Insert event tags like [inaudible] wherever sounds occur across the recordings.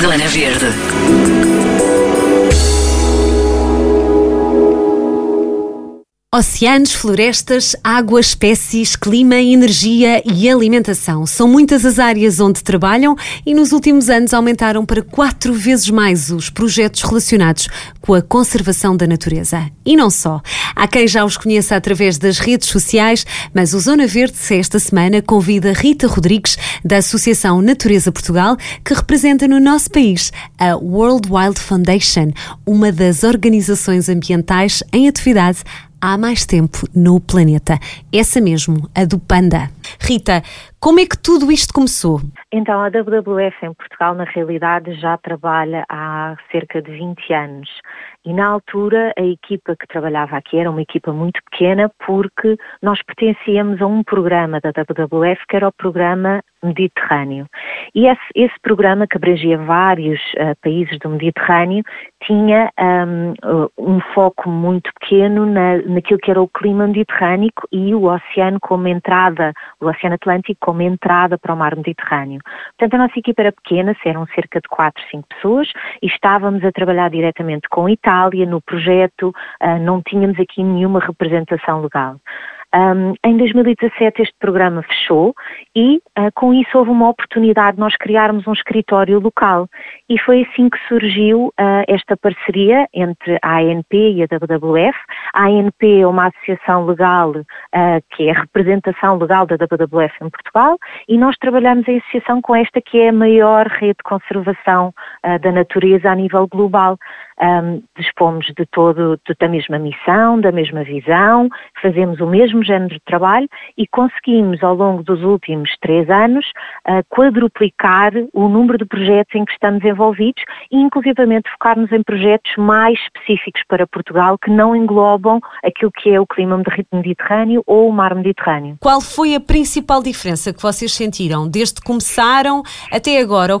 Zona Verde. Oceanos, florestas, água, espécies, clima, energia e alimentação. São muitas as áreas onde trabalham e nos últimos anos aumentaram para quatro vezes mais os projetos relacionados com a conservação da natureza. E não só. Há quem já os conheça através das redes sociais, mas o Zona Verde, esta semana, convida Rita Rodrigues, da Associação Natureza Portugal, que representa no nosso país a World Wild Foundation, uma das organizações ambientais em atividade há mais tempo no planeta. Essa mesmo, a do Panda. Rita, como é que tudo isto começou? Então, a WWF em Portugal, na realidade, já trabalha há cerca de 20 anos. E na altura, a equipa que trabalhava aqui era uma equipa muito pequena, porque nós pertencíamos a um programa da WWF que era o programa Mediterrâneo. E esse, esse programa, que abrangia vários uh, países do Mediterrâneo, tinha um, um foco muito pequeno na, naquilo que era o clima mediterrâneo e o oceano como entrada, o Oceano Atlântico como entrada para o mar Mediterrâneo. Portanto, a nossa equipa era pequena, eram cerca de 4, 5 pessoas e estávamos a trabalhar diretamente com a Itália no projeto, uh, não tínhamos aqui nenhuma representação legal. Um, em 2017 este programa fechou e uh, com isso houve uma oportunidade de nós criarmos um escritório local e foi assim que surgiu uh, esta parceria entre a ANP e a WWF. A ANP é uma associação legal uh, que é a representação legal da WWF em Portugal e nós trabalhamos em associação com esta que é a maior rede de conservação da natureza a nível global um, dispomos de todo, de, da mesma missão, da mesma visão, fazemos o mesmo género de trabalho e conseguimos ao longo dos últimos três anos uh, quadruplicar o número de projetos em que estamos envolvidos e inclusivamente focarmos em projetos mais específicos para Portugal que não englobam aquilo que é o clima mediterrâneo ou o mar Mediterrâneo. Qual foi a principal diferença que vocês sentiram desde que começaram até agora,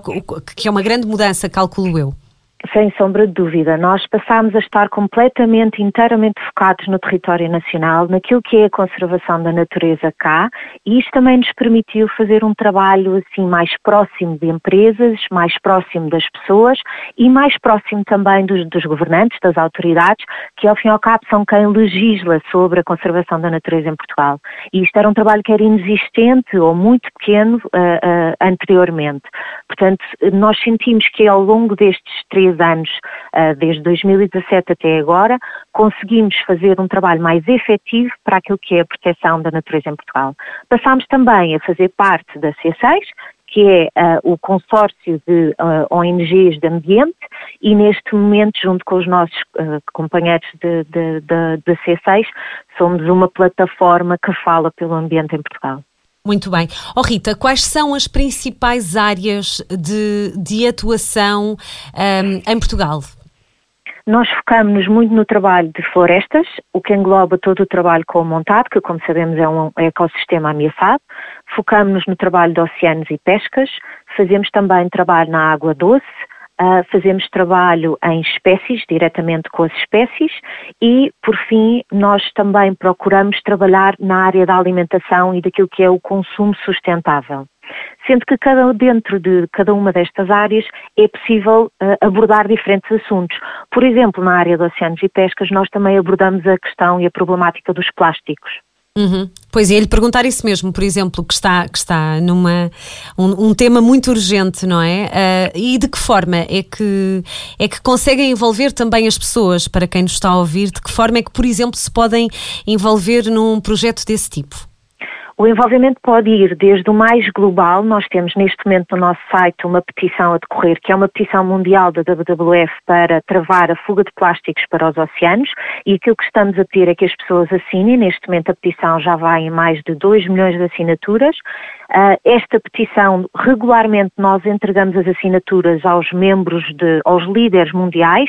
que é uma grande mudança, calculo eu? Sem sombra de dúvida, nós passámos a estar completamente, inteiramente focados no território nacional, naquilo que é a conservação da natureza cá, e isto também nos permitiu fazer um trabalho assim mais próximo de empresas, mais próximo das pessoas e mais próximo também dos, dos governantes, das autoridades, que ao fim e ao cabo são quem legisla sobre a conservação da natureza em Portugal. E isto era um trabalho que era inexistente ou muito pequeno uh, uh, anteriormente. Portanto, nós sentimos que ao longo destes três três anos, ah, desde 2017 até agora, conseguimos fazer um trabalho mais efetivo para aquilo que é a proteção da natureza em Portugal. Passámos também a fazer parte da C6, que é uh, o consórcio de uh, ah, ONGs de ambiente e neste momento, junto com os nossos uh, companheiros da C6, somos uma plataforma que fala pelo ambiente em Portugal. Muito bem. Oh Rita, quais são as principais áreas de, de atuação um, em Portugal? Nós focamos-nos muito no trabalho de florestas, o que engloba todo o trabalho com o montado, que como sabemos é um ecossistema ameaçado. Focamos-nos no trabalho de oceanos e pescas, fazemos também trabalho na água doce, Uh, fazemos trabalho em espécies, diretamente com as espécies, e, por fim, nós também procuramos trabalhar na área da alimentação e daquilo que é o consumo sustentável. Sendo que cada, dentro de cada uma destas áreas é possível uh, abordar diferentes assuntos. Por exemplo, na área de oceanos e pescas, nós também abordamos a questão e a problemática dos plásticos. Uhum. Pois é, lhe perguntar isso mesmo, por exemplo, que está, que está numa um, um tema muito urgente, não é? Uh, e de que forma é que é que conseguem envolver também as pessoas, para quem nos está a ouvir, de que forma é que, por exemplo, se podem envolver num projeto desse tipo? O envolvimento pode ir desde o mais global, nós temos neste momento no nosso site uma petição a decorrer, que é uma petição mundial da WWF para travar a fuga de plásticos para os oceanos, e aquilo que estamos a pedir é que as pessoas assinem, neste momento a petição já vai em mais de 2 milhões de assinaturas, Uh, esta petição, regularmente nós entregamos as assinaturas aos membros, de, aos líderes mundiais,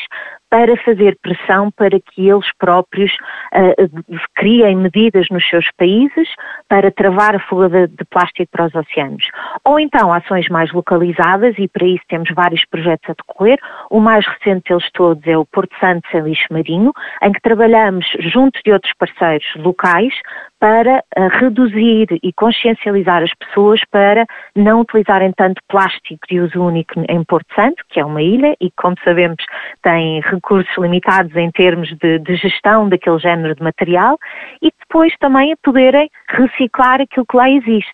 para fazer pressão para que eles próprios uh, criem medidas nos seus países para travar a fuga de, de, plástico para os oceanos. Ou então ações mais localizadas, e para isso temos vários projetos a decorrer. O mais recente deles todos é o Porto Santo Sem Lixo Marinho, em que trabalhamos junto de outros parceiros locais para uh, reduzir e consciencializar as pessoas para não utilizarem tanto plástico de uso único em Porto Santo, que é uma ilha e, como sabemos, tem recursos limitados em termos de, de gestão daquele género de material e depois também a poderem reciclar aquilo que lá existe.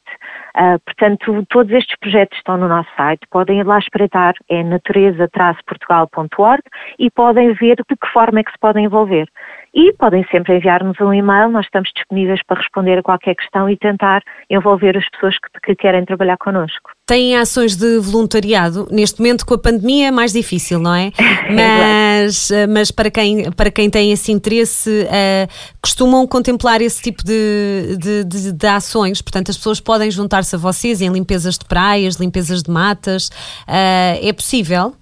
Uh, portanto, todos estes projetos estão no nosso site, podem ir lá espreitar, é natureza-portugal.org e podem ver de que forma é que se podem envolver. E podem sempre enviar-nos um e-mail, nós estamos disponíveis para responder a qualquer questão e tentar envolver as pessoas que, que querem trabalhar connosco. Têm ações de voluntariado, neste momento com a pandemia é mais difícil, não é? [laughs] Mas, eh, mas para, quem, para quem tem esse interesse, uh, costumam contemplar esse tipo de, de, de, de, ações, portanto as pessoas podem juntar-se a vocês em limpezas de praias, limpezas de matas, uh, é possível?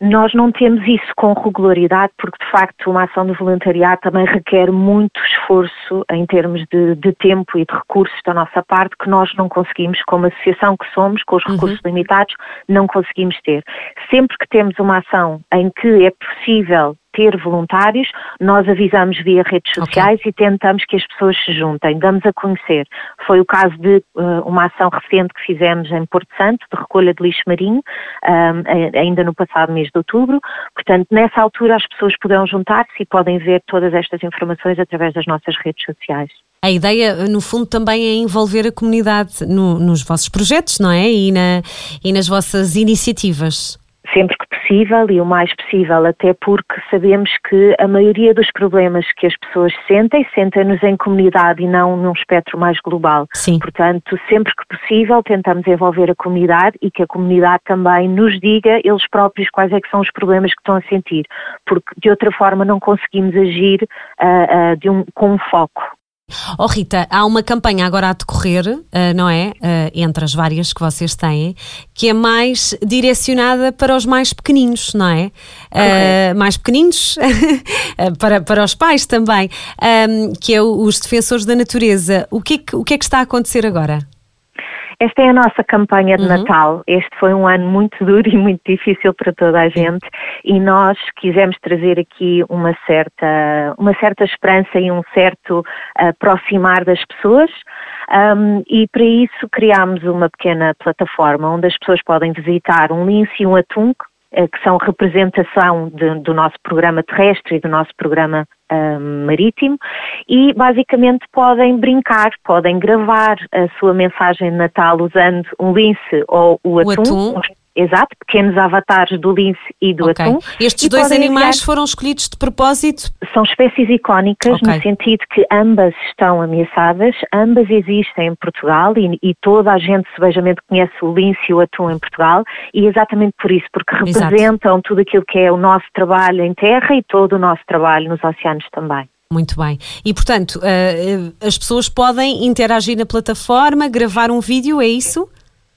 Nós não temos isso com regularidade porque, de facto, uma ação de voluntariado também requer muito esforço em termos de, de tempo e de recursos da nossa parte que nós não conseguimos, como associação que somos, com os uhum. recursos uhum. limitados, não conseguimos ter. Sempre que temos uma ação em que é possível ter voluntários, nós avisamos via redes sociais okay. e tentamos que as pessoas se juntem, damos a conhecer. Foi o caso de uh, uma ação recente que fizemos em Porto Santo, de recolha de lixo marinho, um, ainda no passado mês de outubro. Portanto, nessa altura as pessoas poderão juntar-se e podem ver todas estas informações através das nossas redes sociais. A ideia, no fundo, também é envolver a comunidade no, nos vossos projetos, não é? E, na, e nas vossas iniciativas sempre que possível e o mais possível, até porque sabemos que a maioria dos problemas que as pessoas sentem, sentem-nos em comunidade e não num espectro mais global. Sim. Portanto, sempre que possível, tentamos envolver a comunidade e que a comunidade também nos diga eles próprios quais é que são os problemas que estão a sentir, porque de outra forma não conseguimos agir uh, uh, um, com um foco. Oh Rita, há uma campanha agora a decorrer, uh, não é? Uh, entre as várias que vocês têm, que é mais direcionada para os mais pequeninos, não é? Uh, mais pequeninos, [laughs] para, para os pais também, um, que é os defensores da natureza. O que, é que, o que é que está a acontecer agora? Esta é a nossa campanha de uhum. Natal. Este foi um ano muito duro e muito difícil para toda a gente e nós quisemos trazer aqui uma certa, uma certa esperança e um certo aproximar das pessoas. Um, e para isso criámos uma pequena plataforma onde as pessoas podem visitar um lince e um atum, eh, que são representação de, do nosso programa terrestre e do nosso programa marítimo e basicamente podem brincar, podem gravar a sua mensagem de Natal usando um lince ou o atum, o atum. Exato, pequenos avatares do lince e do okay. atum. Estes dois animais enviar... foram escolhidos de propósito? São espécies icónicas okay. no sentido que ambas estão ameaçadas, ambas existem em Portugal e, e, toda a gente sebejamente conhece o lince e o atum em Portugal e exatamente por isso, porque representam Exato. tudo aquilo que é o nosso trabalho em terra e todo o nosso trabalho nos oceanos também. Muito bem. E, portanto, uh, as pessoas podem interagir na plataforma, gravar um vídeo, é isso?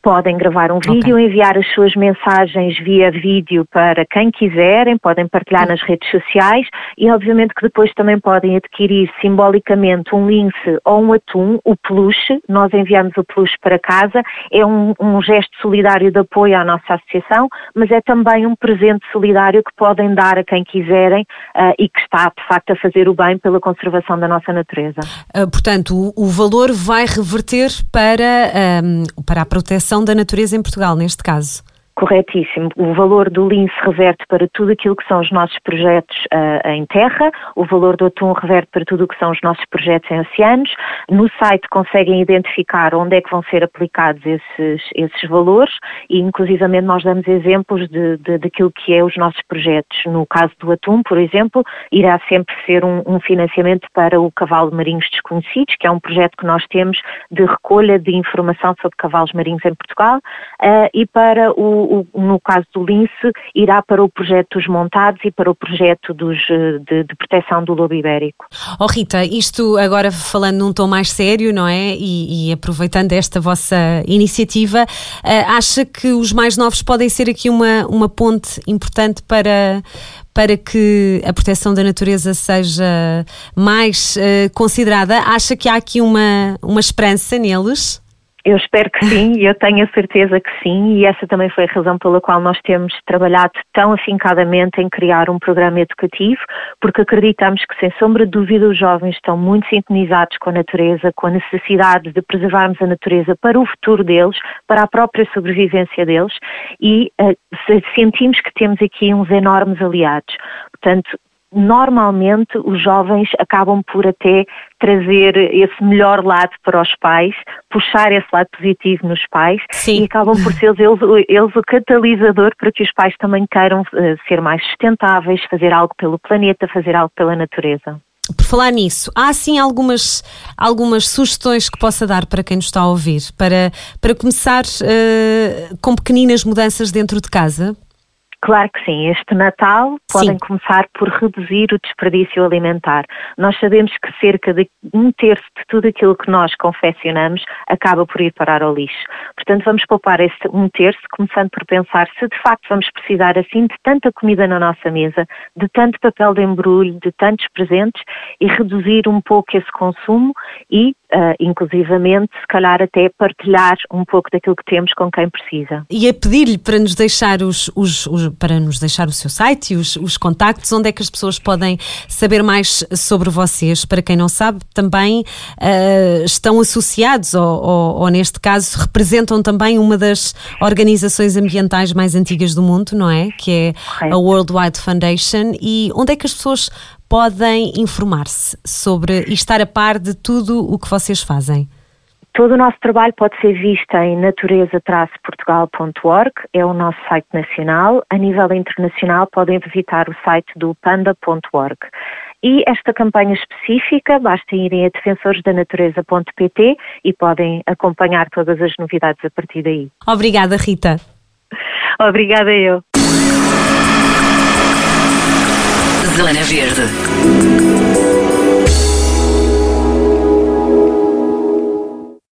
Podem gravar um vídeo, okay. enviar as suas mensagens via vídeo para quem quiserem, podem partilhar nas redes sociais e obviamente que depois também podem adquirir simbolicamente um lince ou um atum, o peluche, nós enviamos o peluche para casa, é um, um gesto solidário de apoio à nossa associação, mas é também um presente solidário que podem dar a quem quiserem uh, e que está de facto a fazer o bem pela conservação da nossa natureza. Uh, portanto, o, o, valor vai reverter para, um, para a proteção da natureza em Portugal, neste caso. Corretíssimo. O valor do lince reverte para tudo aquilo que são os nossos projetos uh, em terra, o valor do atum reverte para tudo o que são os nossos projetos em oceanos. No site conseguem identificar onde é que vão ser aplicados esses, esses valores e, inclusivamente, nós damos exemplos de, de, daquilo que é os nossos projetos. No caso do atum, por exemplo, irá sempre ser um, um financiamento para o Cavalo de Marinhos Desconhecidos, que é um projeto que nós temos de recolha de informação sobre cavalos marinhos em Portugal, uh, e para o o, no caso do lince, irá para o projeto dos montados e para o projeto dos, eh, de, de proteção do lobo ibérico. Oh Rita, isto agora falando num tom mais sério, não é? E, e aproveitando esta vossa iniciativa, uh, acha que os mais novos podem ser aqui uma, uma ponte importante para, para que a proteção da natureza seja mais uh, considerada? Acha que há aqui uma, uma esperança neles? Eu espero que sim, [laughs] e eu tenho a certeza que sim, e essa também foi a razão pela qual nós temos trabalhado tão afincadamente em criar um programa educativo, porque acreditamos que, sem sombra de dúvida, os jovens estão muito sintonizados com a natureza, com a necessidade de preservarmos a natureza para o futuro deles, para a própria sobrevivência deles, e uh, sentimos que temos aqui uns enormes aliados. Portanto, normalmente os jovens acabam por até trazer esse melhor lado para os pais, puxar esse lado positivo nos pais Sim. e acabam por ser eles, eles o catalisador para que os pais também queiram uh, ser mais sustentáveis, fazer algo pelo planeta, fazer algo pela natureza. Por falar nisso, há assim algumas, algumas sugestões que possa dar para quem nos está a ouvir, para, para começar uh, com pequeninas mudanças dentro de casa? Claro que sim. Este Natal podem sim. começar por reduzir o desperdício alimentar. Nós sabemos que cerca de um terço de tudo aquilo que nós confeccionamos acaba por ir parar ao lixo. Portanto, vamos poupar esse um terço, começando por pensar se de facto vamos precisar assim de tanta comida na nossa mesa, de tanto papel de embrulho, de tantos presentes e reduzir um pouco esse consumo e uh, inclusivamente, se calhar até partilhar um pouco daquilo que temos com quem precisa. E a pedir-lhe para nos deixar os, os, os, para nos deixar o seu site e os, os contactos, onde é que as pessoas podem saber mais sobre vocês? Para quem não sabe, também uh, estão associados, ou, ou, ou, neste caso representam também uma das organizações ambientais mais antigas do mundo, não é? Que é Correto. a World Wide Foundation. E onde é que as pessoas podem informar-se sobre e estar a par de tudo o que vocês fazem? Todo o nosso trabalho pode ser visto em natureza-portugal.org, é o nosso site nacional. A nível internacional, podem visitar o site do panda.org. E esta campanha específica, basta irem a defensoresdanatureza.pt e podem acompanhar todas as novidades a partir daí. Obrigada, Rita. Obrigada eu. Zona Verde.